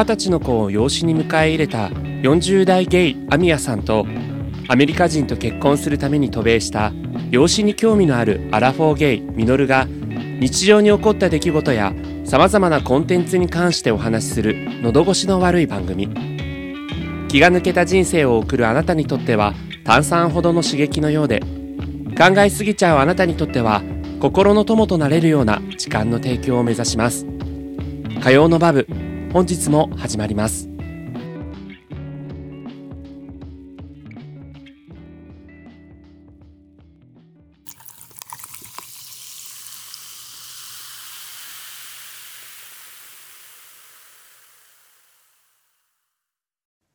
二十歳の子を養子に迎え入れた40代ゲイアミヤさんとアメリカ人と結婚するために渡米した養子に興味のあるアラフォーゲイミノルが日常に起こった出来事やさまざまなコンテンツに関してお話しする喉越しの悪い番組。気が抜けた人生を送るあなたにとっては炭酸ほどの刺激のようで考えすぎちゃうあなたにとっては心の友となれるような時間の提供を目指します。火曜のバブ本日も始まります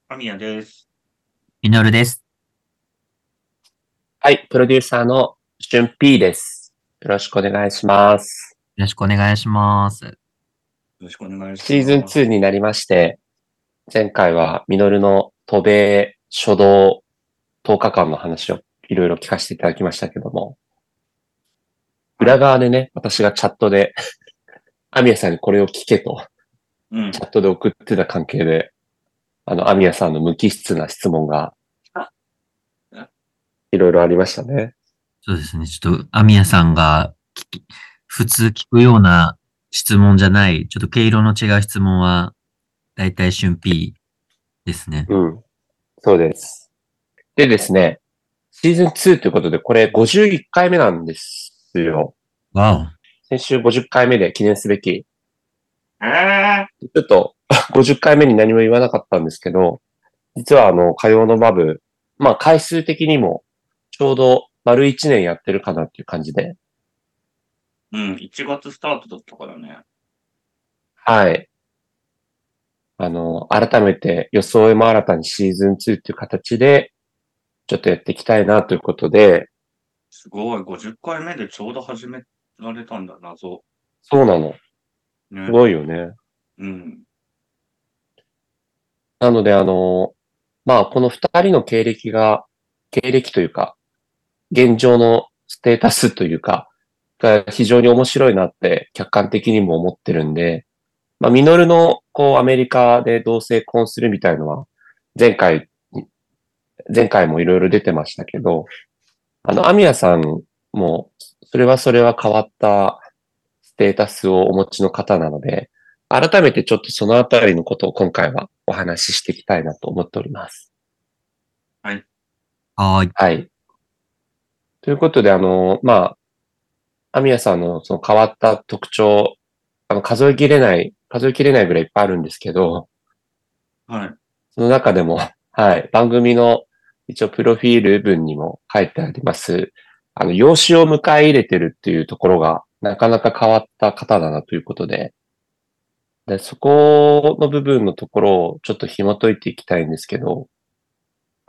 神谷です。ミノルです。はいプロデューサーのしゅん P ですよろしくお願いしますよろしくお願いします。よろしくお願いします。シーズン2になりまして前回はミノルの渡米初動10日間の話をいろいろ聞かせていただきましたけども裏側でね、私がチャットで、アミヤさんにこれを聞けと、うんチ。ャットで送ってた関係で、あの、アミヤさんの無機質な質問があ、いろいろありましたね。そうですね。ちょっと、アミヤさんが普通聞くような質問じゃない、ちょっと毛色の違う質問は、だいたい春 P ですね。うん。そうです。でですね、シーズン2ということで、これ51回目なんですよ。わ先週50回目で記念すべき。えちょっと、50回目に何も言わなかったんですけど、実はあの、火曜のバブ、まあ回数的にも、ちょうど丸1年やってるかなっていう感じで、うん、1月スタートだったからね。はい。あの、改めて装いも新たにシーズン2っていう形で、ちょっとやっていきたいなということで、すごい、50回目でちょうど始められたんだ、謎。そうなの。ねす。ごいよね。うん。なので、あの、まあ、この二人の経歴が、経歴というか、現状のステータスというか、が非常に面白いなって客観的にも思ってるんで、まあ、ミノルの、こう、アメリカで同性婚するみたいのは、前回、前回もいろいろ出てましたけど、あの、アミヤさんも、それはそれは変わったステータスをお持ちの方なので、改めてちょっとそのあたりのことを今回はお話ししていきたいなと思っております。ーはーい。はい。ということで、あの、まあ、アミヤさんのその変わった特徴、あの、数えきれない、数えきれないぐらいいっぱいあるんですけど、はい。その中でも、はい、番組の一応プロフィール文にも書いてあります、あの、養子を迎え入れてるっていうところが、なかなか変わった方だなということで、で、そこの部分のところをちょっと紐解いていきたいんですけど、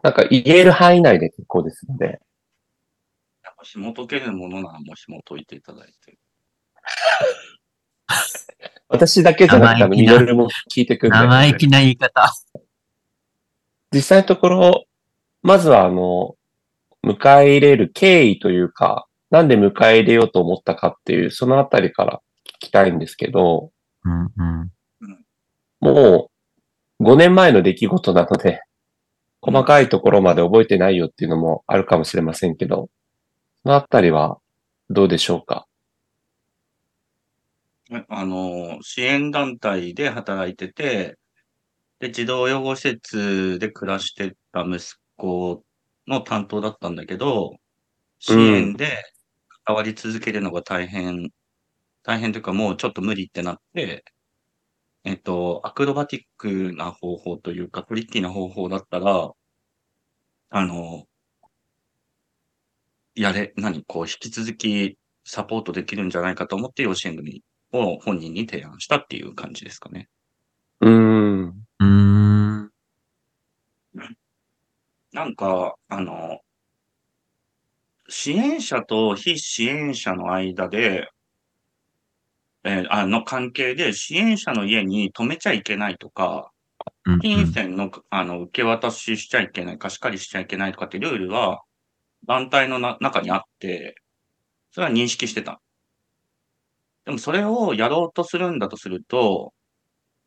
なんか言える範囲内で結構ですので、やっぱ紐解けるものならもう紐解いていただいて。私だけじゃなくて、あの、生意気なミドルも聞いてくんで、生意気な言い方。実際のところ、まずはあの、迎え入れる経緯というか、なんで迎え入れようと思ったかっていう、そのあたりから聞きたいんですけど、うんうん。もう5年前の出来事なので、細かいところまで覚えてないよっていうのもあるかもしれませんけど、そのあたりはどうでしょうか？あの、支援団体で働いてて、で、児童養護施設で暮らしてた息子の担当だったんだけど、支援で関わり続けるのが大変、大変というかもうちょっと無理ってなって、えっと、アクロバティックな方法というか、トリッキーな方法だったら、あの、やれ、何、こう、引き続きサポートできるんじゃないかと思って養子縁組を本人に提案したっていう感じですかね。うーん。うーん。なんか、あの、支援者と非支援者の間で、えーあの関係で支援者の家に泊めちゃいけないとか、金銭のあの受け渡ししちゃいけない、貸し借りしちゃいけないとかってルールは団体のな中にあって、それは認識してた。でもそれをやろうとするんだとすると、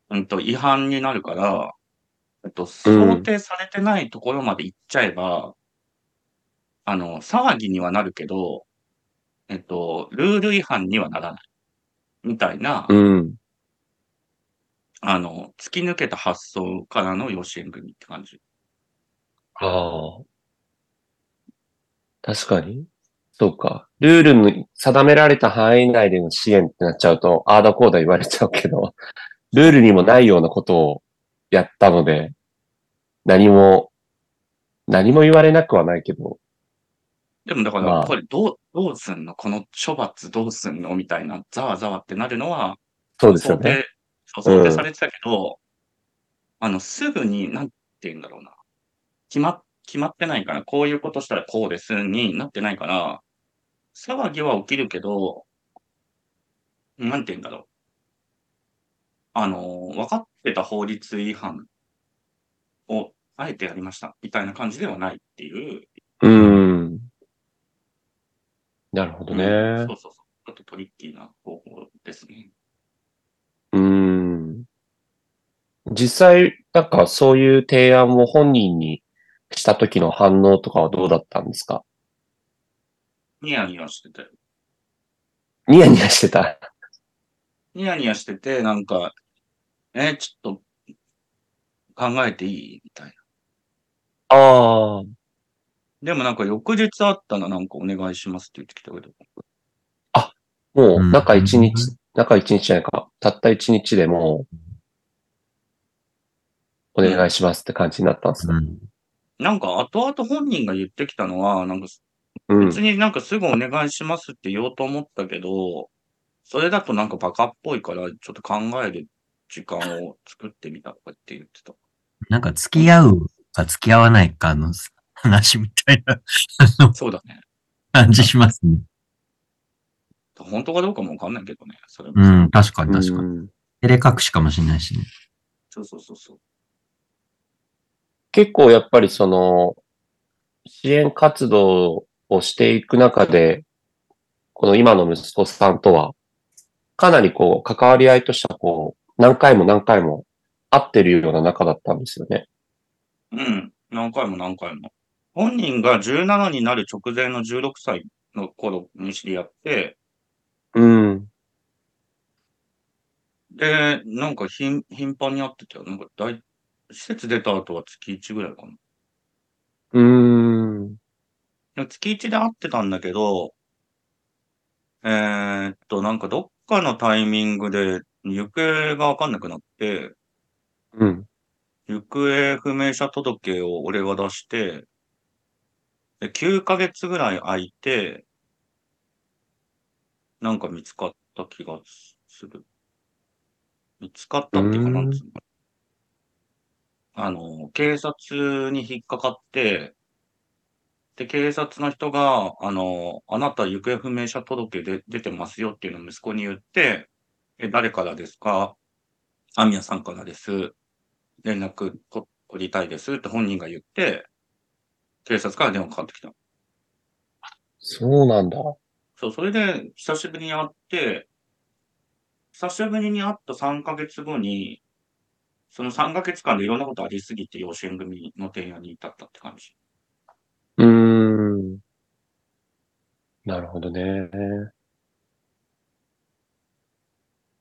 うんと、違反になるから、えっと、想定されてないところまで行っちゃえば、あの、騒ぎにはなるけど、えっと、ルール違反にはならない。みたいな、うん。あの、突き抜けた発想からの養子縁組って感じ。ああ。確かに。そうか。ルールに定められた範囲内での支援ってなっちゃうと、ああだこうだ言われちゃうけど、ルールにもないようなことをやったので、何も、何も言われなくはないけど、でもだから、まあこれどう、どうすんの？この処罰どうすんの？みたいな、ざわざわってなるのは、そうですよ想ね。定、そううん想定されてたけど、あの、すぐに、なんて言うんだろうな。決ま、決まってないから、こういうことしたらこうですになってないから、騒ぎは起きるけど、なんて言うんだろう。あの、分かってた法律違反を、あえてやりました、みたいな感じではないっていう。うん。なるほどうんねそう。そうそう。ちょっとトリッキーな方法ですね。うん。実際、なんかそういう提案を本人にした時の反応とかはどうだったんですか？ニヤニヤしてて。ニヤニヤしてた？ニヤニヤしてて、なんか、え、ちょっと、考えていい？みたいな。ああ。でもなんか翌日あったらなんかお願いしますって言ってきたけど。もう、うん中一日、中一日じゃないか。たった一日でもう、お願いしますって感じになったんですか？うん。なんか後々本人が言ってきたのは、なんかうん。別になんかすぐお願いしますって言おうと思ったけど、それだとなんかバカっぽいから、ちょっと考える時間を作ってみたとかって言ってた。なんか付き合うか付き合わないかの話みたいなそうだね。感じしますね。本当かどうかもわかんないけどね。それもうん、確かに確かに。うん照れ隠しかもしれないしね。そうそうそうそう。結構やっぱりその、支援活動をしていく中で、この今の息子さんとは、かなりこう、関わり合いとしてはこう、何回も何回も会ってるような仲だったんですよね。うん。何回も何回も。本人が17になる直前の16歳の頃に知り合って、うん。で、なんか頻頻繁に会ってたよ。なんか大、施設出た後は月1ぐらいかな。うーん。で月1で会ってたんだけど、えーっと、なんかどっかのタイミングで行方がわかんなくなって、うん。行方不明者届を俺が出して、で、9ヶ月ぐらい空いて、なんか見つかった気がする。見つかったっていうか、なんつうのあの、警察に引っかかって、で、警察の人が、あの、あなた行方不明者届で出てますよっていうのを息子に言って、え、誰からですか？アミヤさんからです。連絡と取りたいですって本人が言って、警察から電話かかってきた。そうなんだ。そう、それで久しぶりに会って、久しぶりに会った3ヶ月後に、その3ヶ月間でいろんなことありすぎて養子縁組の提案に至ったって感じ。うーん。なるほどね。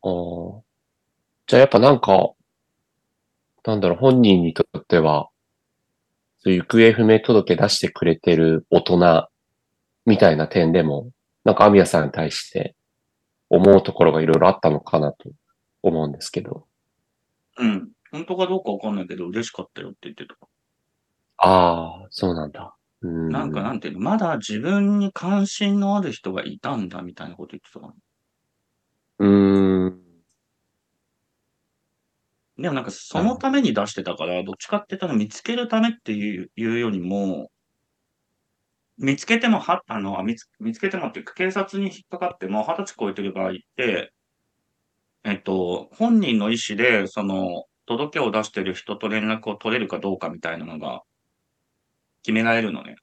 ああ。じゃあやっぱなんか、なんだろう、本人にとっては、行方不明届出してくれてる大人みたいな点でも、なんかアミヤさんに対して思うところがいろいろあったのかなと思うんですけど。うん。本当かどうかわかんないけど、嬉しかったよって言ってた。ああ、そうなんだ。うん。なんかなんていうの、まだ自分に関心のある人がいたんだみたいなこと言ってたかな。うーん。でもなんかそのために出してたから、どっちかって言ったら見つけるためっていういうよりも、見つけてもは、あの、あ見つ見つけてもっていうか、警察に引っかかっても、二十歳超えてる場合って、えっと、本人の意思で、その、届けを出してる人と連絡を取れるかどうかみたいなのが、決められるのね。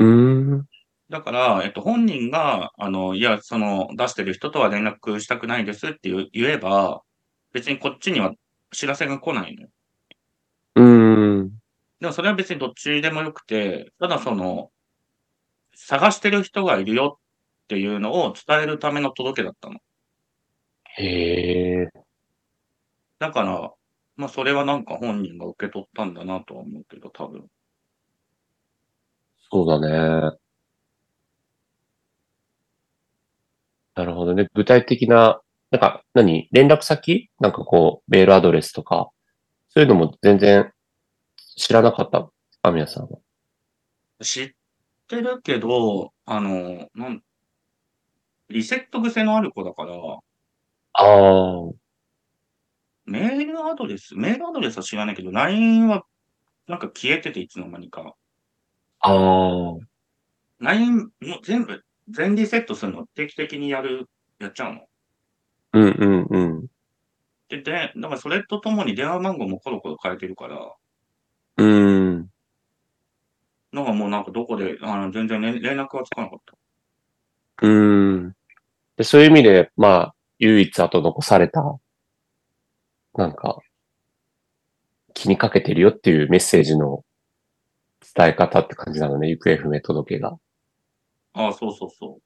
うーん。だから、えっと、本人が、あの、いや、その、出してる人とは連絡したくないですって言えば、別にこっちには知らせが来ないのよ。うーん。でもそれは別にどっちでもよくて、ただその、探してる人がいるよっていうのを伝えるための届けだったの。へえ。だから、まあそれはなんか本人が受け取ったんだなとは思うけど、多分。そうだね。なるほどね。具体的な、なんか、何？連絡先？なんかこう、メールアドレスとか、そういうのも全然知らなかった。アミヤさんは。知ってるけど、あの、なん、リセット癖のある子だから、ああ。メールアドレス、メールアドレスは知らないけど、LINE はなんか消えてていつの間にか。ああ。LINE も全部、全リセットするの定期的にやる、やっちゃうの？うんうんうん。で、で、だからそれとともに電話番号もコロコロ変えてるから、うーん。なんかもうなんかどこで、あの、全然連連絡はつかなかった。うーん。で、そういう意味で、まあ、唯一後残された、なんか、気にかけてるよっていうメッセージの伝え方って感じなのね、行方不明届が。ああ、そうそうそ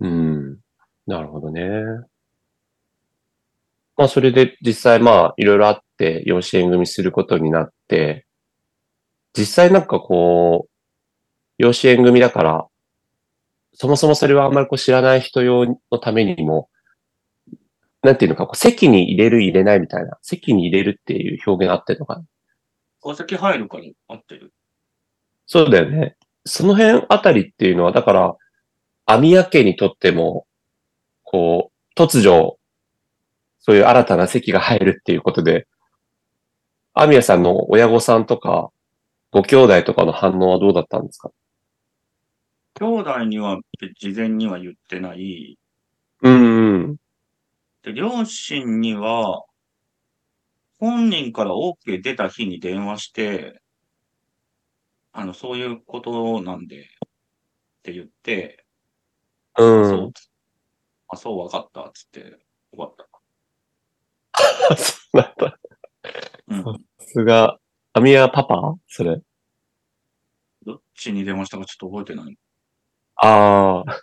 う。うん。なるほどね。まあ、それで実際まあ、いろいろあって、養子縁組することになって、実際なんかこう、養子縁組だから、そもそもそれはあんまりこう知らない人用のためにも、なんていうのか、こう席に入れる入れないみたいな、席に入れるっていう表現あってるのかな。戸籍入るから合ってる。そうだよね。その辺あたりっていうのは、だから、網谷家にとっても、こう、突如、そういう新たな席が入るっていうことで、網谷さんの親御さんとか、ご兄弟とかの反応はどうだったんですか？兄弟には事前には言ってない。うんうん。で、両親には、本人から OK 出た日に電話して、あの、そういうことなんで、って言って、うそう、ん。あ、そう、わかった、つって、終わった。そうなんだ。うん。さすが、網谷パパ？それ。どっちに電話したかちょっと覚えてない。ああ。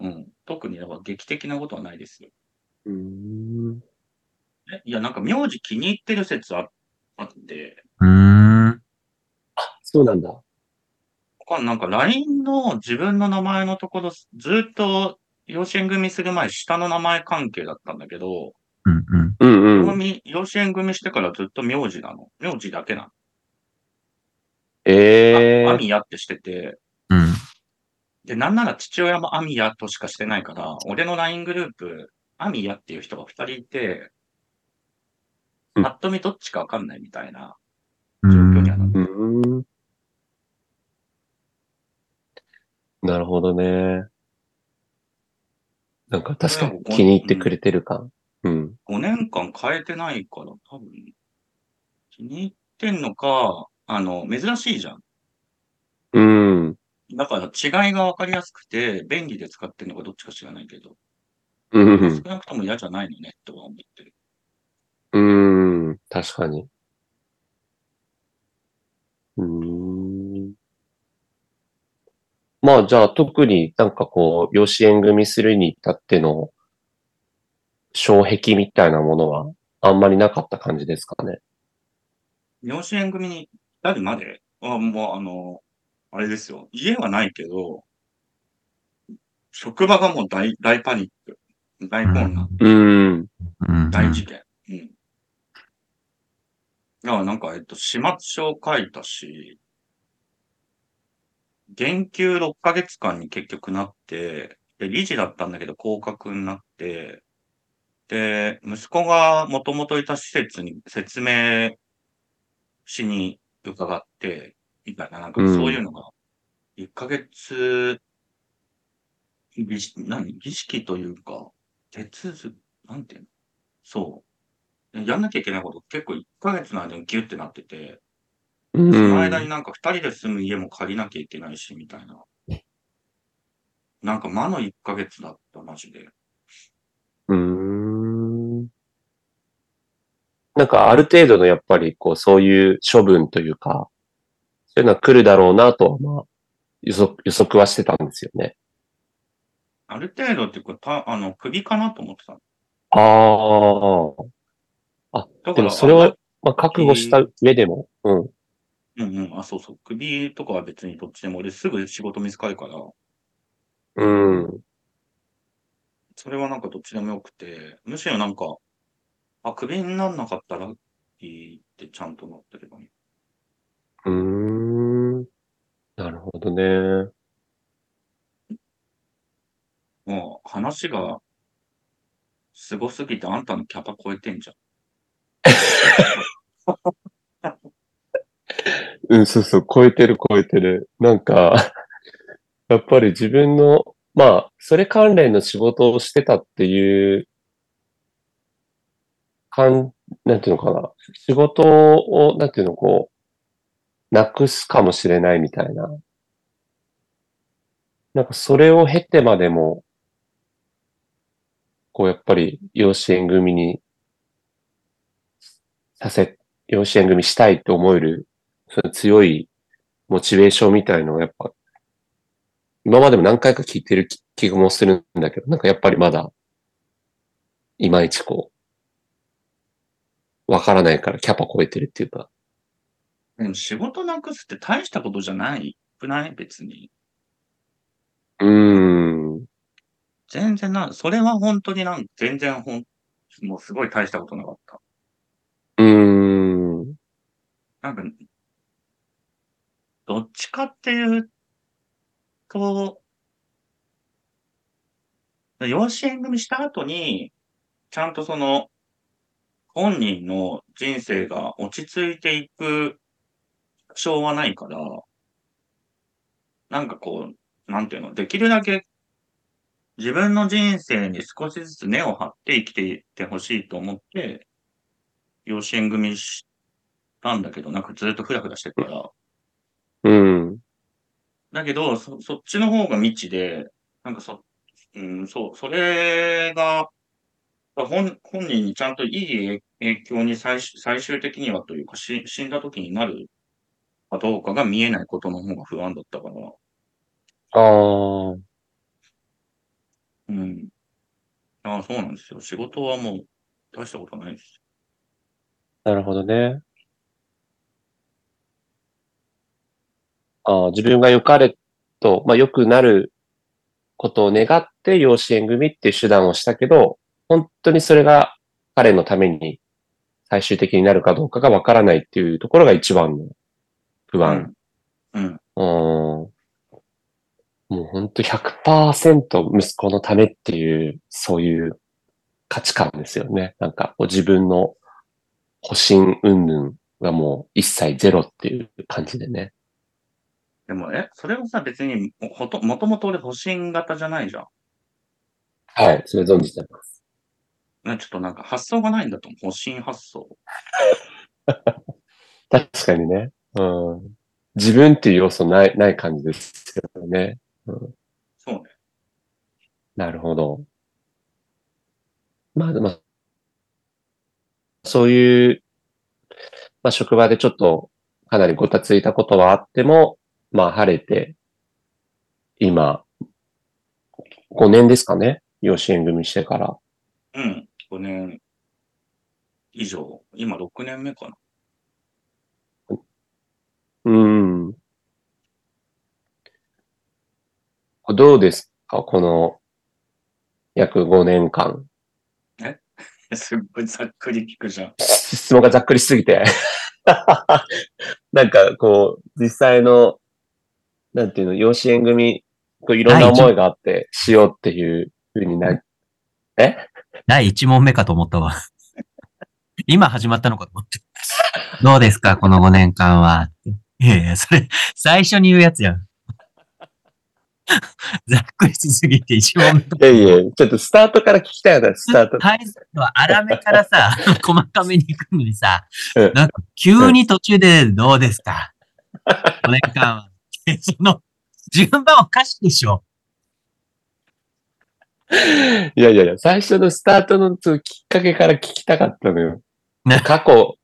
うん。特に、だから劇的なことはないですよ。うーん。えいや、なんか名字気に入ってる説ああって、うーん。そうなんだ。他なんか LINE の自分の名前のところ、ずっと養子縁組する前、下の名前関係だったんだけど、うんうん。うんうん。み養子縁組してからずっと名字なの。名字だけなの。ええあアミヤってしてて、うん。で、なんなら父親もアミヤとしかしてないから、俺の LINE グループ、アミヤっていう人が二人いて、うんぱっと見どっちかわかんないみたいなう状況にはなっんてうーん。なるほどね。なんか確かに気に入ってくれてる感。うん。5年間変えてないから、多分、気に入ってんのか、あの、珍しいじゃん。うん。だから違いがわかりやすくて、便利で使ってるのかどっちか知らないけど、うん少。なくとも嫌じゃないのね、とは思ってる。うん。確かに。うーん。まあじゃあ特になんかこう、養子縁組するに至っての障壁みたいなものはあんまりなかった感じですかね。養子縁組に至るまで？は、もうあの、あれですよ。家はないけど、職場がもう大、大パニック。大混乱。うん。うん。大事件。うん。だからなんか、えっと、始末書を書いたし、減給6ヶ月間に結局なって、で、理事だったんだけど降格になって、で、息子が元々いた施設に説明しに伺って、みたいな、なんかそういうのが、1ヶ月、儀式、何儀式というか、手続、なんていうの？そう。やんなきゃいけないこと結構1ヶ月の間にギュってなってて、うん。その間になんか2人で住む家も借りなきゃいけないし、みたいな。なんか魔の1ヶ月だった、マジで。うーん。なんかある程度のやっぱりこうそういう処分というか、そういうのは来るだろうなとは、まあ、予測、予測はしてたんですよね。ある程度っていうか、たあの、首かなと思ってた。ああ。だでもそれを、まあ、覚悟した上でも、うん。うんうん、あ、そうそう。首とかは別にどっちでも、俺すぐ仕事見つかるから、うん。それはなんかどっちでもよくて、むしろなんか、あ、首になんなかったらいいってちゃんとなってればいい。うーん。なるほどね。もう話が、すごすぎてあんたのキャパ超えてんじゃん。うん、そうそう、超えてる超えてる。なんか、やっぱり自分の、まあ、それ関連の仕事をしてたっていう、かん、なんていうのかな。仕事を、なんていうの、こう、なくすかもしれないみたいな。なんかそれを経てまでも、こう、やっぱり養子縁組にさせ、養子縁組したいって思えるその強いモチベーションみたいのをやっぱ、今までも何回か聞いてる気気もするんだけど、なんかやっぱりまだ、いまいちこう、わからないからキャパ超えてるっていうか。でも仕事なくすって大したことじゃないくない？別に。うーん。全然な、それは本当になん全然ほん、もうすごい大したことなかった。うーん。なんか、どっちかっていうと、養子縁組した後に、ちゃんとその、本人の人生が落ち着いていく保証はないから、なんかこう、なんていうの、できるだけ自分の人生に少しずつ根を張って生きていってほしいと思って、養子縁組したんだけど、なんかずっとフラフラしてるから、うん。だけど、そ、そっちの方が未知で、なんかそ、うん、そう、それが、本、本人にちゃんといい影響に最終、最終的にはというか、し死んだ時になるかどうかが見えないことの方が不安だったから、ああ。うん。ああ、そうなんですよ。仕事はもう大したことないです。なるほどね。ああ、自分が良かれと、まあ良くなることを願って養子縁組っていう手段をしたけど、本当にそれが彼のために最終的になるかどうかがわからないっていうところが一番の不安。うん。うん。もう本当100%息子のためっていう、そういう価値観ですよね。なんか自分の保身云々がもう一切ゼロっていう感じでね。でも、え、それはさ、別に、もほと、もともと俺、保身型じゃないじゃん。はい、それ存じてます。ねちょっとなんか発想がないんだと思う。保身発想。確かにね。うん。自分っていう要素ない、ない感じですよね。そうね。なるほど。まあ、まあ、そういう、まあ、職場でちょっとかなりごたついたことはあっても、まあ、晴れて、今、5年ですかね？養子縁組してから。うん。5年以上。今6年目かな。うん。どうですか？この、約5年間。すっごいざっくり聞くじゃん。質問がざっくりしすぎて。なんか、こう、実際の、なんていうの、養子縁組、こういろんな思いがあって、しようっていうふうにな、え？第1問目かと思ったわ。今始まったのかと思って。どうですか？この5年間は。いやいや、それ、最初に言うやつやん。ざっくりしすぎて1問目といやいや、ちょっとスタートから聞きたいな、スタート。タイプは粗めからさ、細かめに行くのにさうん、なんか急に途中でどうですか ?5 年間は。その、順番おかしいでしょ。いやいやいや、最初のスタートのきっかけから聞きたかったのよ。ね 過去、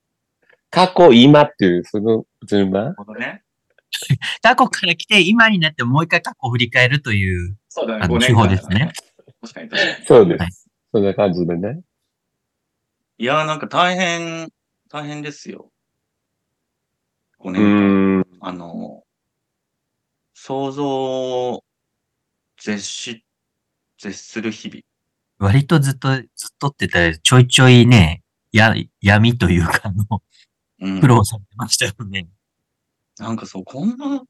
過去、今っていう、その順番？なるほどね。過去から来て、今になってもう一回過去を振り返るという、そうだね、あの5手法間ですね。確かに確かに。そうです。はいそんな感じでね。いやーなんか大変、大変ですよ。5う年間。あの、想像を絶し、絶する日々。割とずっと、ずっとって言ったら、ちょいちょいね、や、闇というか、あの、うん苦労されてましたよね。なんかそう、こんな、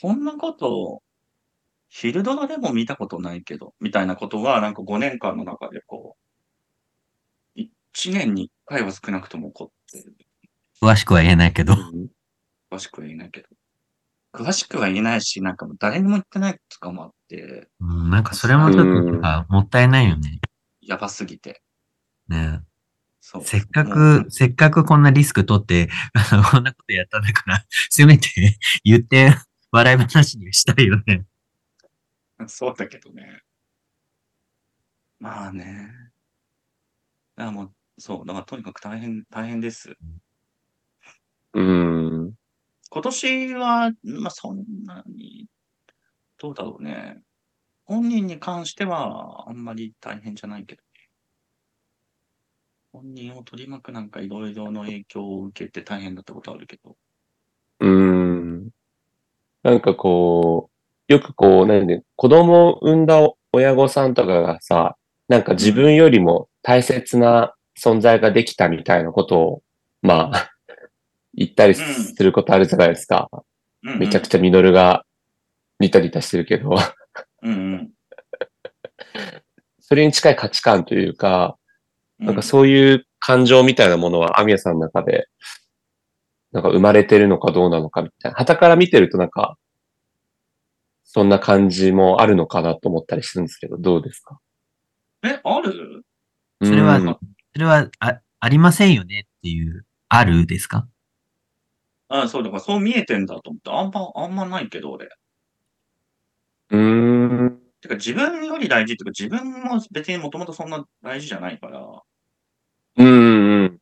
こんなこと、昼ドラでも見たことないけど、みたいなことが、なんか5年間の中でこう、1年に1回は少なくとも起こってる。詳しくは言えないけど。詳しくは言えないけど。詳しくは言えないし、なんかもう誰にも言ってないとかもあって、うん、なんかそれもちょっともったいないよね。やばすぎて。ねそう。せっかく、せっかくこんなリスク取って、あの、こんなことやったんだから、せめて言って、笑い話にしたいよね。そうだけどね。まあね。だからもう、そう、だからとにかく大変、大変です。うん。今年は、まあそんなに、どうだろうね。本人に関しては、あんまり大変じゃないけどね。本人を取り巻くなんかいろいろの影響を受けて大変だったことあるけど。うん。なんかこう、よくこう、なんで、子供を産んだ親御さんとかがさ、なんか自分よりも大切な存在ができたみたいなことを、まあ、言ったりすることあるじゃないですか。めちゃくちちゃミノルがニタニタしてるけど、ゃ。うんうん。それに近い価値観というか、うんなんかそういう感情みたいなものは、アミヤさんの中で、なんか生まれてるのかどうなのかみたいな。旗から見てるとなんか、そんな感じもあるのかなと思ったりするんですけど、どうですか？え、ある？それはうんそれは、あ、ありませんよねっていう、あるですか？あそう、だからそう見えてんだと思って、あんま、あんまないけど、俺。うーん。てか自分より大事っていうか、自分も別にもともとそんな大事じゃないから、うんうん。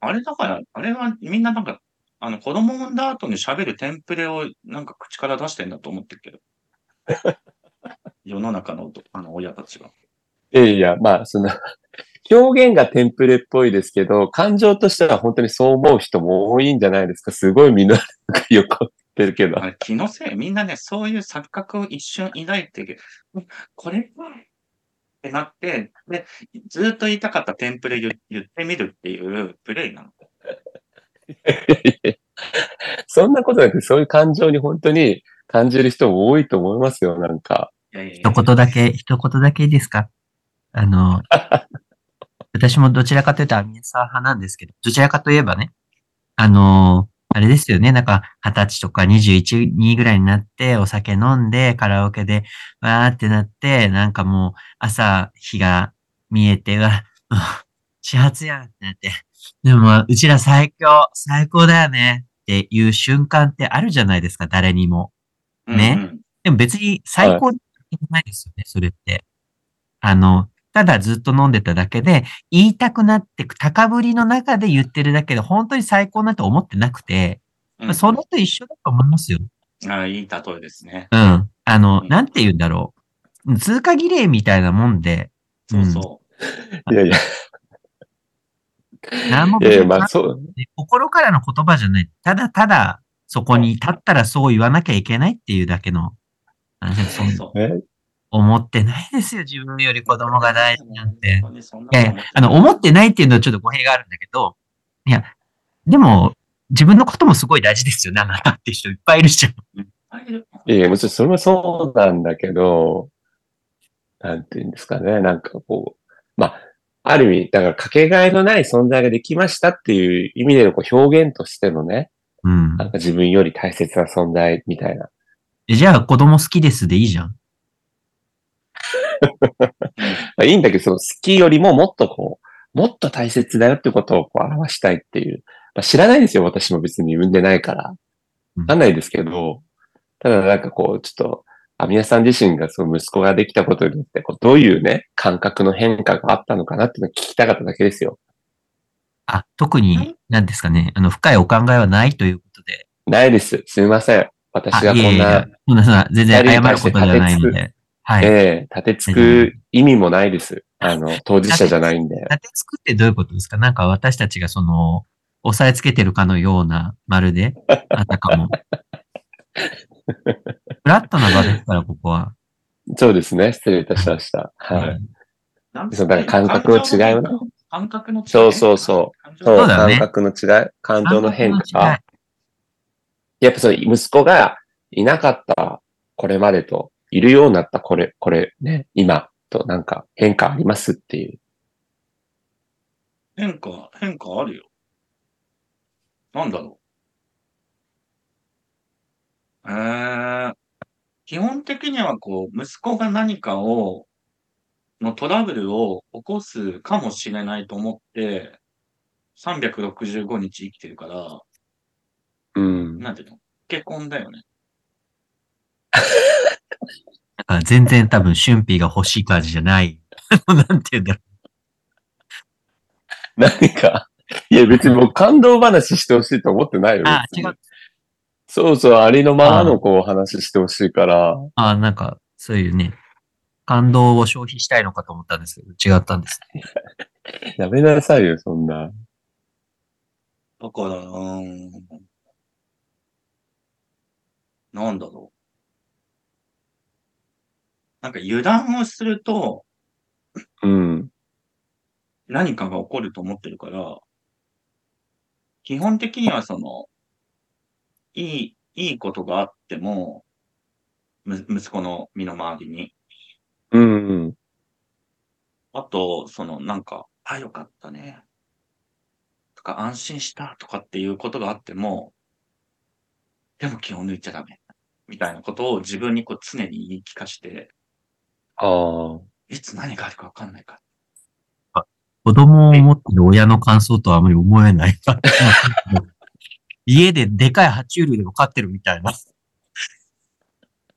あれだから、あれはみんななんか、あの、子供産んだ後に喋るテンプレをなんか口から出してんだと思ってるけど。世の中のあの親たちは。いやいや、まあ、その、表現がテンプレっぽいですけど、感情としては本当にそう思う人も多いんじゃないですか？すごいみんなが横ってるけど。気のせい、みんなね、そういう錯覚を一瞬抱いて、これかってなって、で、ずっと言いたかったテンプレ言言ってみるっていうプレイなの。そんなことなくて、そういう感情に本当に感じる人も多いと思いますよ、なんか。一言だけ、一言だけいいですか？あの、私もどちらかというとアミサー派なんですけど、どちらかといえばね、あの、あれですよね、なんか、二十歳とか21、2ぐらいになって、お酒飲んで、カラオケで、わーってなって、なんかもう、朝、日が見えて、うわ、うん始発やんってなって、でも、うちら最強、最高だよね。っていう瞬間ってあるじゃないですか、誰にも。ねうんうん。でも別に最高じゃないですよね、それって。あの、ただずっと飲んでただけで、言いたくなってく、高ぶりの中で言ってるだけで、本当に最高なんて思ってなくて、うんそれと一緒だと思いますよ。あいい例えですね。うん。あの、うんなんて言うんだろう。通過儀礼みたいなもんで、そうそう。いやいや、何もいやいや、まあそう、心からの言葉じゃない。ただただ、そこに立ったらそう言わなきゃいけないっていうだけの話でそんそうね、思ってないですよ、自分より子供が大事なんて。いやいやあの、思ってないっていうのはちょっと語弊があるんだけど、いや、でも、自分のこともすごい大事ですよね、あなたって人いっぱいいるじゃん。ないいやもちろんそれもそうなんだけど、なんていうんですかね、なんかこう、まあ、ある意味、だからかけがえのない存在ができましたっていう意味でのこう表現としてのね、うん。なんか自分より大切な存在みたいな。えじゃあ、子供好きですでいいじゃん。まあ、いいんだけど、その好きよりももっとこう、もっと大切だよってことをこう表したいっていう。まあ、知らないですよ、私も別に産んでないから。わかんないですけど、ただなんかこう、ちょっと、アミヤさん自身がその息子ができたことによって、こうどういうね、感覚の変化があったのかなっていうのを聞きたかっただけですよ。あ、特に、何ですかね、あの、深いお考えはないということで。ないです。すみません。私あがこんないえいえ、そんな、そんな、全然謝ることではないので。はい。ええ立てつく意味もないです。あの、当事者じゃないんで。立てつくってどういうことですか？なんか私たちがその、押さえつけてるかのような、まるで、あたかも。フラットな場ですから、ここは。そうですね。失礼いたしました。はい。なんそうだから感覚の違いをね感覚の違い。そうそうそう感情そう、そうだよね感覚の違い、感情の変化やっぱそう、息子がいなかったこれまでと、いるようになったこれ、これね、今となんか変化ありますっていう。変化、変化あるよ。なんだろう。えー、基本的にはこう、息子が何かを、のトラブルを起こすかもしれないと思って、365日生きてるから、うん。なんていうの？結婚だよね。だから全然多分、春辟が欲しい感じじゃない。なんて言うんだろ何か、いや別にもう感動話してほしいと思ってないよ。あ別に違うそうそう、ありのままのこう話してほしいから。う。あなんか、そういうね、感動を消費したいのかと思ったんですけど、違ったんですね。やめなさいよ、そんな。だから、うーん。なんだろう。なんか油断をするとうん。何かが起こると思ってるから、基本的にはその、いい、いいことがあっても、む息子の身の回りに。うんうん。あと、そのなんか、あ、よかったね。とか、安心したとかっていうことがあっても、でも気を抜いちゃダメ。みたいなことを自分にこう常に言い聞かして、ああ。いつ何があるかわかんないから。子供を持ってる親の感想とはあまり思えない。家ででかい爬虫類でも飼ってるみたいな。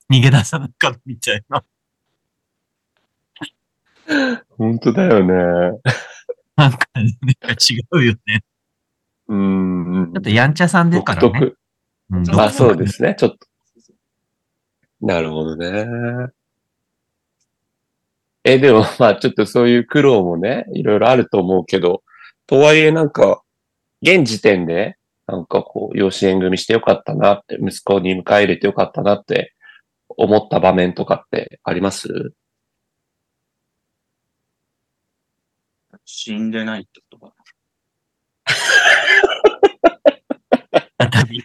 逃げ出さなかったみたいな。本当だよね。なんかね、なんか違うよね。うん。ちょっとやんちゃさんでからね。特。うんそうまあそうでね。すね。ちょっと。なるほどね。え、でも まあちょっとそういう苦労もね、いろいろあると思うけど、とはいえなんか、現時点で、なんかこう、養子縁組してよかったなって、息子に迎え入れてよかったなって思った場面とかってあります？死んでないってことか。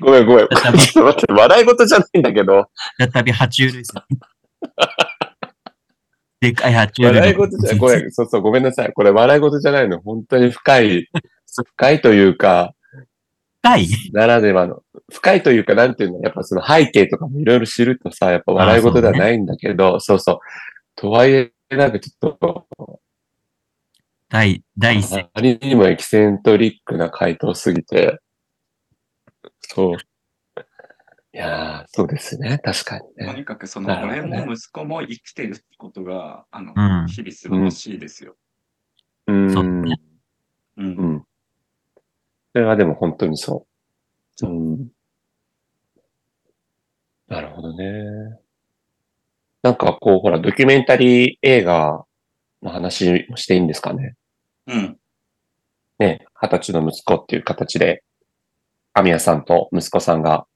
ごめんごめん。ちょっと待って、笑い事じゃないんだけど、再び爬虫類です。でかい爬虫類の。笑い事じゃ、ごめん、そうそう、ごめんなさい。これ笑い事じゃないの。本当に深い、深いというか、深い？ならではの、深いというか、なんていうの、やっぱその背景とかもいろいろ知るとさ、やっぱ笑い事ではないんだけど、そうそう。とはいえ、なんかちょっと、第、第一声。あまりにもエキセントリックな回答すぎて、そう。いやー、そうですね。確かにとね。にかくその、俺も息子も生きてるってことが、あの、うん日々素晴らしいですよ。うそうーん。ねうん。うん。それはでも本当にそう。うん。なるほどね。なんかこう、ほら、ドキュメンタリー映画の話もしていいんですかね。うん。ね、二十歳の息子っていう形で、アミヤさんと息子さんが、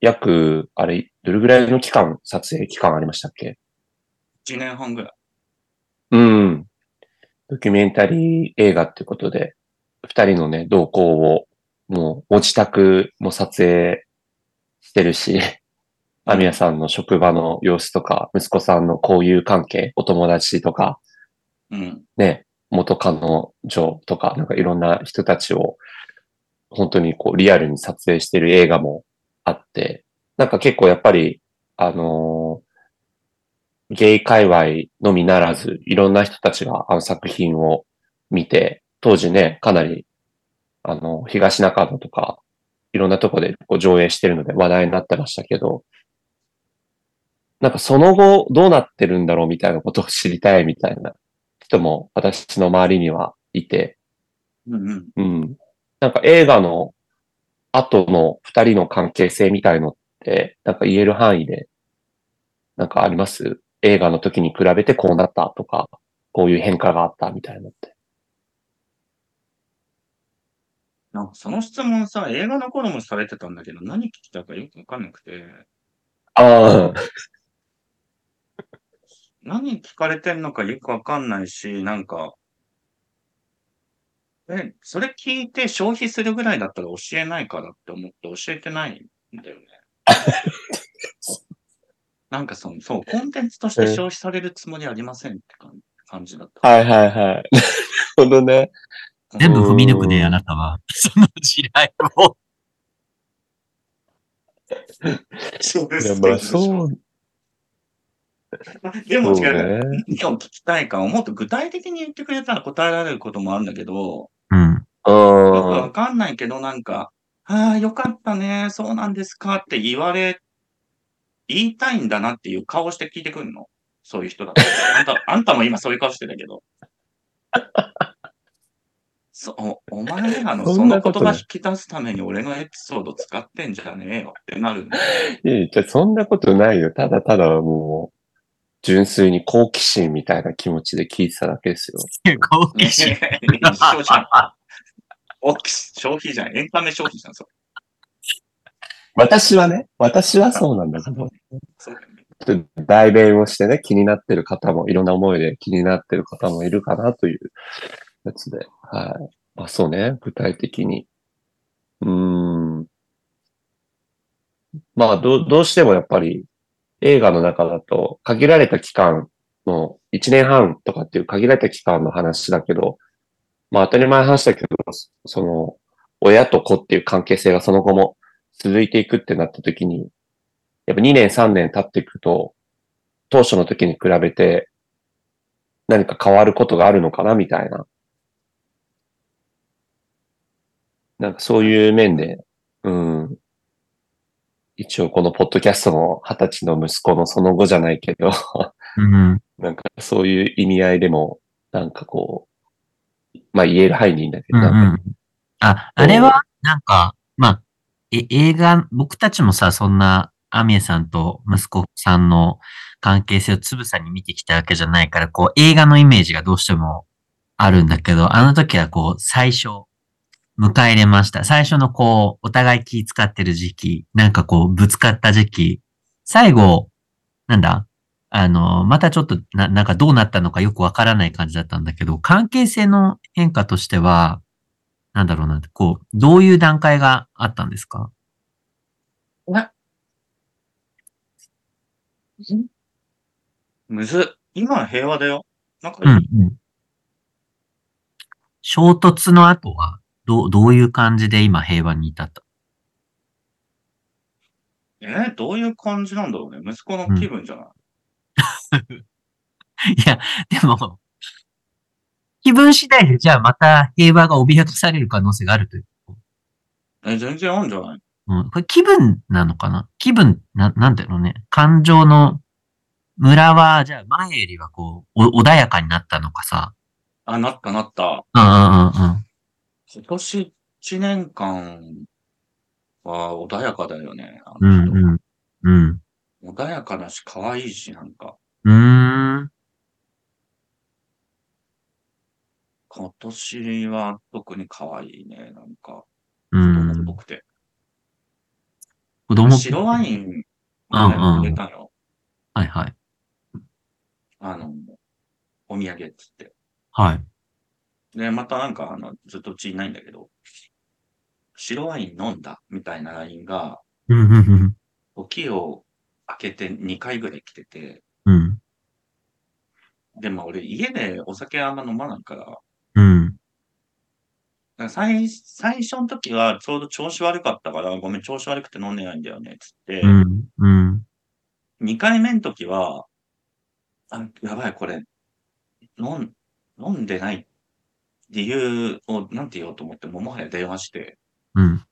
約、あれ、どれぐらいの期間、撮影期間ありましたっけ？1年半ぐらい。うん。ドキュメンタリー映画ってことで、二人のね、動向を、もう、ご自宅も撮影してるし、アミヤさんの職場の様子とか、息子さんの交友関係、お友達とか、うん。ね、元彼女とか、なんかいろんな人たちを、本当にこう、リアルに撮影してる映画もあって、なんか結構やっぱり、あのーゲイ界隈のみならず、いろんな人たちがあの作品を見て、当時ね、かなり、あの、東中野とか、いろんなとこでこう上映してるので話題になってましたけど、なんかその後どうなってるんだろうみたいなことを知りたいみたいな人も私の周りにはいて、うんうん。うん。なんか映画の後の二人の関係性みたいのって、なんか言える範囲で、なんかあります？映画の時に比べてこうなったとか、こういう変化があったみたいなのって。なんかその質問さ、映画の頃もされてたんだけど、何聞きたかよくわかんなくて、ああ、何聞かれてんのかよくわかんないし、なんか、え、それ聞いて消費するぐらいだったら教えないからって思って教えてないんだよね。なんかその、そう、コンテンツとして消費されるつもりありませんって感感じだった。はいはいはい。なるほどね。全部踏み抜くね、うんあなたは。その地雷を。そうでいや、まあそう、でも違う。ね。何を聞きたいかをもっと具体的に言ってくれたら答えられることもあるんだけど、うん。よくわうかんないけど、なんか、ああ、よかったね、そうなんですかって言われ、言いたいんだなっていう顔して聞いてくるの？そういう人だったら。あんた、あんたも今そういう顔してたけど。そおお前らのそその言んなことない葉引き出すために俺のエピソード使ってんじゃねえよってなるんだ。いやいや、そんなことないよ。ただただもう、純粋に好奇心みたいな気持ちで聞いてただけですよ。好奇心。一緒じゃん。お消費じゃん。エンタメ消費じゃん、それ。私はね、私はそうなんだけど、ね。ちょっと代弁をしてね、気になってる方も、いろんな思いで気になってる方もいるかなというやつで。はい。まあそうね、具体的に。うーん。まあど、どうしてもやっぱり映画の中だと限られた期間の1年半とかっていう限られた期間の話だけど、まあ当たり前の話だけど、その親と子っていう関係性がその後も続いていくってなった時に、やっぱ2年3年経っていくと、当初の時に比べて何か変わることがあるのかなみたいな。なんかそういう面で、うん。一応このポッドキャストの二十歳の息子のその後じゃないけど、うん。なんかそういう意味合いでも、なんかこう、まあ言える範囲でいいんだけど、うんうん。あ、あれは、なんか、まあ、え、映画、僕たちもさ、そんな、アミエさんと息子さんの関係性をつぶさに見てきたわけじゃないから、こう、映画のイメージがどうしてもあるんだけど、あの時はこう、最初、迎え入れました。最初のこう、お互い気使ってる時期、なんかこう、ぶつかった時期、最後、なんだあの、またちょっとな、なんかどうなったのかよくわからない感じだったんだけど、関係性の変化としては、なんだろうな、こう、どういう段階があったんですか？むずっ。今は平和だよ。なんかいい、うん、うん。衝突の後は、どう、どういう感じで今平和に至った？えーどういう感じなんだろうね。息子の気分じゃない、いや、でも、気分次第でじゃあまた平和が脅かされる可能性があるという。え、全然あるんじゃない？うん、これ気分なのかな？気分、な、なんだろうね？感情の村は、じゃあ前よりはこう、お穏やかになったのかさ。あ、なったなった。うんうんうんうん。今年1年間は穏やかだよね。あうんうん。うん。穏やかだし、可愛いし、なんか。うーん。今年は特に可愛いね。なんか、う子供っんぽ。くて。子供。白ワイン、うんうんくれたの。はいはい。あの、お土産っつって。はい。で、またなんか、あの、ずっとうちいないんだけど、白ワイン飲んだみたいな LINE が、うんうんうん時を明けて2回ぐらい来てて、うん。でも俺家でお酒あんま飲まないか。ら最最初の時はちょうど調子悪かったから、ごめん、調子悪くて飲んでないんだよね、つって、うん。うん。2回目の時は、あ、やばい、これ、飲ん、飲んでない理由をなんて言おうと思って、もうもはや電話して、うん。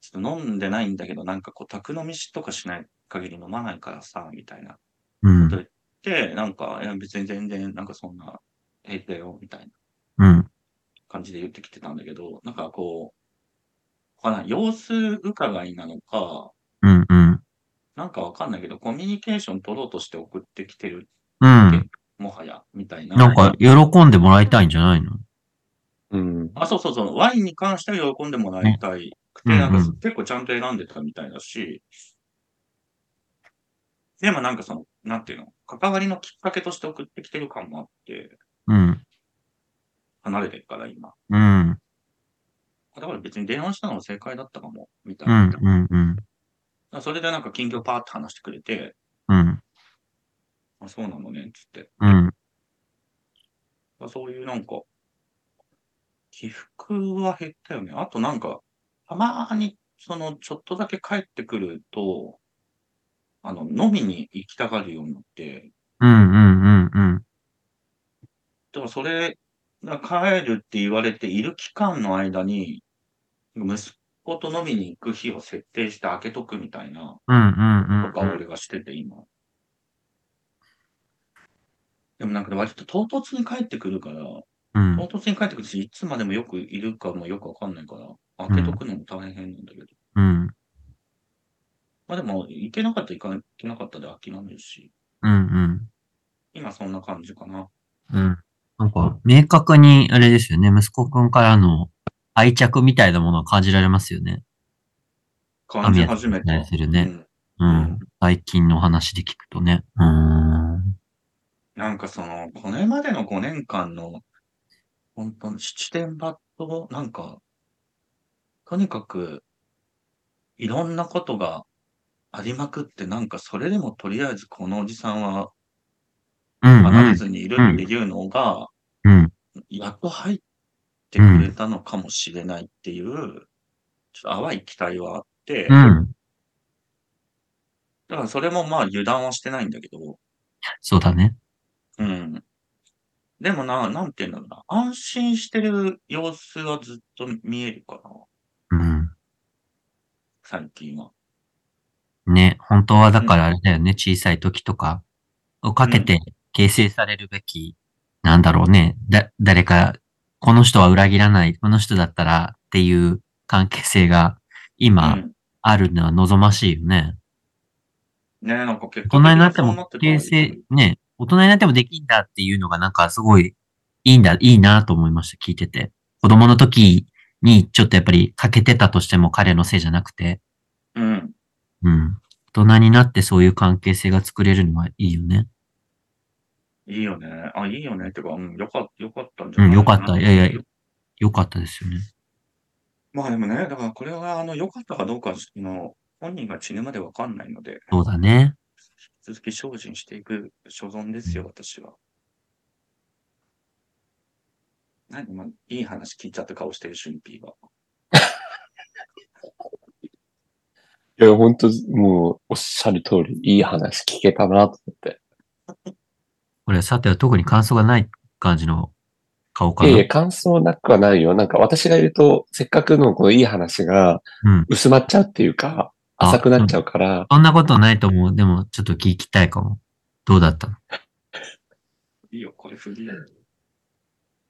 ちょっと飲んでないんだけど、なんかこう、宅飲みしとかしない限り飲まないからさ、みたいな。うん。で、なんか、いや別に全然、なんかそんな、平気だよ、みたいなうん。感じで言ってきてたんだけど、なんかこう、わかんない様子伺いなのか、うん。うん。なんかわかんないけど、コミュニケーション取ろうとして送ってきてる、うん。もはや、みたいな。なんか、喜んでもらいたいんじゃないの？うん。あ、そうそうそう。ワインに関しては喜んでもらいたいくて、うんうんなんか結構ちゃんと選んでたみたいだし、でもなんかその、なんていうの、関わりのきっかけとして送ってきてる感もあって、うん。離れてるから今。うん。だから別に電話したのは正解だったかも、みたいな。うん。うん。うん。それでなんか近況パーって話してくれて、うん。あ、そうなのね、つって。うん。まあそういうなんか、起伏は減ったよね。あとなんか、たまに、その、ちょっとだけ帰ってくると、あの、飲みに行きたがるようになって、うん。うん。うん。だからそれが帰るって言われている期間の間に、息子と飲みに行く日を設定して開けとくみたいな。とか俺がしてて今。でもなんか割と唐突に帰ってくるから、うん。唐突に帰ってくるし、いつまでもよくいるかもよくわかんないから、開けとくのも大変なんだけど。うん。まあでも、行けなかったら行か行けなかったで諦めるし、うん。今そんな感じかな。うん。なんか、明確に、あれですよね、息子くんからの愛着みたいなものを感じられますよね。感じ始めた。雨やするねうんうん。最近の話で聞くとね。うーん。なんかその、これまでの5年間の、本当に七点抜刀、なんか、とにかく、いろんなことがありまくって、なんかそれでもとりあえずこのおじさんはうん。離れずにいるっていうのが、うん。やっと入ってくれたのかもしれないっていう、ちょっと淡い期待はあって、うん。だからそれもまあ油断はしてないんだけど、そうだね。うん。でもな、なんていうんだろうな。安心してる様子はずっと見えるかな。うん。最近は。ね、本当はだからあれだよね、小さい時とかをかけて形成されるべき、なんだろうね、だ、誰か、この人は裏切らない、この人だったらっていう関係性が今うん。あるのは望ましいよね。ねなんか結大人になっても形成、ね、大人になってもできんだっていうのがなんかすごいいいんだ、いいなと思いました、聞いてて。子供の時にちょっとやっぱり欠けてたとしても彼のせいじゃなくて、うん。うん。大人になってそういう関係性が作れるのはいいよね。いいよね。あ、いいよね。ってか、うん、よかった、よかったんじゃうん、ないよかった。いやいや、よかったですよね。まあでもね、だからこれは、あの、良かったかどうかの、本人が死ぬまでわかんないので、そうだね。引き続き精進していく所存ですよ、私は。何今、いい話聞いちゃった顔してる、シュンピーは。いや、本当もう、おっしゃる通り、いい話聞けたなと思って。これ、さては特に感想がない感じの顔かな？いやいや、感想なくはないよ。なんか私がいると、せっかくのこのいい話がうん。薄まっちゃうっていうか、あ浅くなっちゃうから、そんなことないと思う。でも、ちょっと聞きたいかも。どうだったの？いいよ、これフリー。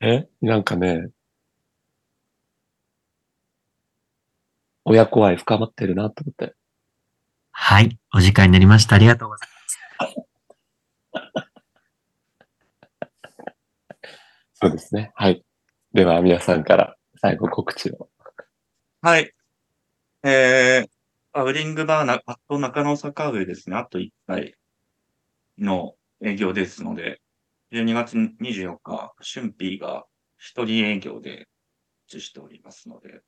え？なんかね、親子愛深まってるなと思って。はい。お時間になりました。ありがとうございそうですね。はい。では、皆さんから最後告知を。はい。えー、アウリングバーな、あと中野坂上ですね。あと1回の営業ですので、12月24日、春ピーが一人営業で実施しておりますので、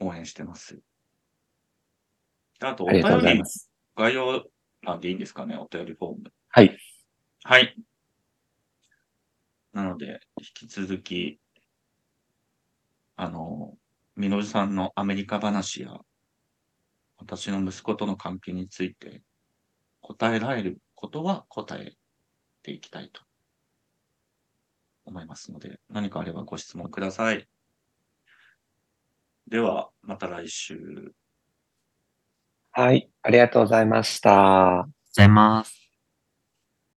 応援してます。あと、お便り。概要欄でいいんですかね、お便りフォーム。はい。はい。なので、引き続き、あの、みのるさんのアメリカ話や、私の息子との関係について、答えられることは答えていきたいと思いますので、何かあればご質問ください。では、また来週。はい。ありがとうございました。ございます。